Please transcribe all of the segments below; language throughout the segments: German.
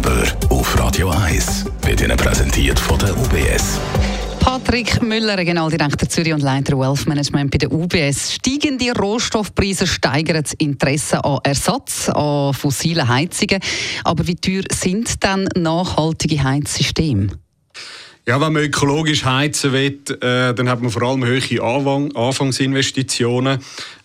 Ratgeber auf Radio 1 wird Ihnen präsentiert von der UBS. Patrick Müller, Regionaldirektor Zürich und Leiter Wealth Management bei der UBS. Steigende Rohstoffpreise steigern das Interesse an Ersatz, an fossilen Heizungen. Aber wie teuer sind dann nachhaltige Heizsysteme? Ja, wenn man ökologisch heizen will, äh, dann hat man vor allem hohe Anfang, Anfangsinvestitionen.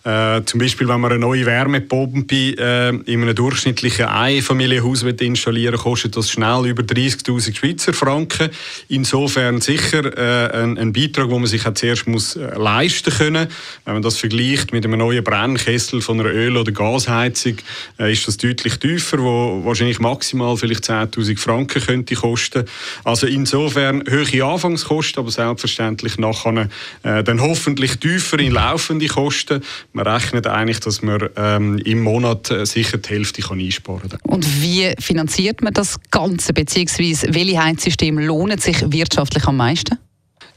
Äh, zum Beispiel, wenn man eine neue Wärmepumpe äh, in einem durchschnittlichen Einfamilienhaus installieren kostet das schnell über 30'000 Schweizer Franken. Insofern sicher äh, ein, ein, Beitrag, den man sich zuerst muss, äh, leisten können. Wenn man das vergleicht mit einem neuen Brennkessel von einer Öl- oder Gasheizung, äh, ist das deutlich tiefer, wo wahrscheinlich maximal vielleicht 10'000 Franken könnte kosten. Also insofern hohe Anfangskosten, aber selbstverständlich nachher äh, dann hoffentlich tiefer in laufende Kosten man rechnet eigentlich, dass man ähm, im Monat äh, sicher die Hälfte kann einsparen kann. Und wie finanziert man das Ganze, beziehungsweise welche Heizsysteme lohnen sich wirtschaftlich am meisten?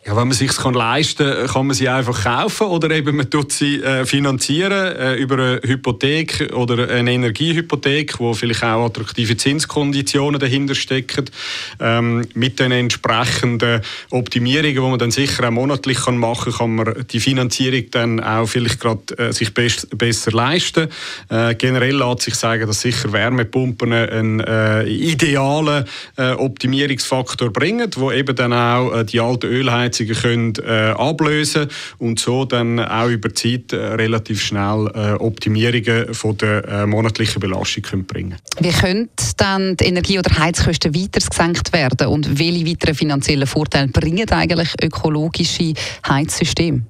Ja, wenn man sich kann leisten kann, kann man sie einfach kaufen oder eben man tut sie äh, finanzieren äh, über eine Hypothek oder eine Energiehypothek, wo vielleicht auch attraktive Zinskonditionen dahinter stecken, ähm, mit den entsprechenden Optimierungen, die man dann sicher auch monatlich kann machen kann, kann man die Finanzierung dann auch vielleicht gerade äh, sich best, besser leisten. Äh, generell lässt sich sagen, dass sicher Wärmepumpen einen äh, idealen äh, Optimierungsfaktor bringen, wo eben dann auch die alte Ölheizung Heizungen können, äh, ablösen und so dann auch über Zeit äh, relativ schnell äh, Optimierungen von der äh, monatlichen Belastung können bringen Wie können dann die Energie- oder Heizkosten weiter gesenkt werden und welche weiteren finanziellen Vorteile bringen eigentlich ökologische Heizsysteme?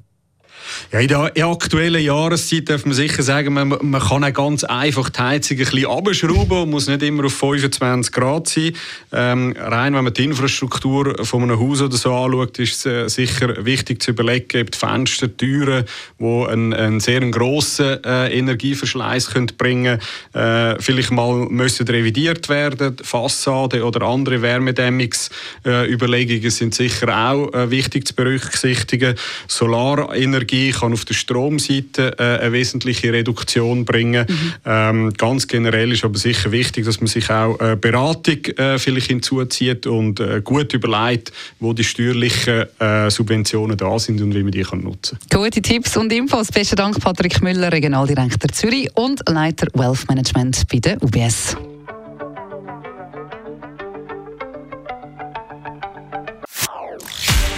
Ja, in der, aktuellen Jahreszeit darf man sicher sagen, man, man kann auch ganz einfach die Heizung ein bisschen abschrauben und muss nicht immer auf 25 Grad sein. Ähm, rein, wenn man die Infrastruktur von einem Haus oder so anschaut, ist es äh, sicher wichtig zu überlegen, ob die Fenster, Türen, die einen, einen sehr grossen äh, Energieverschleiß können bringen können, äh, vielleicht mal müssen revidiert werden. Fassade oder andere Wärmedämmungsüberlegungen äh, sind sicher auch äh, wichtig zu berücksichtigen. Solarenergie Energie kann auf der Stromseite äh, eine wesentliche Reduktion bringen. Mhm. Ähm, ganz generell ist aber sicher wichtig, dass man sich auch äh, Beratung äh, vielleicht hinzuzieht und äh, gut überlegt, wo die steuerlichen äh, Subventionen da sind und wie man die kann nutzen kann. Gute Tipps und Infos. Besten Dank, Patrick Müller, Regionaldirektor Zürich und Leiter Wealth Management bei der UBS.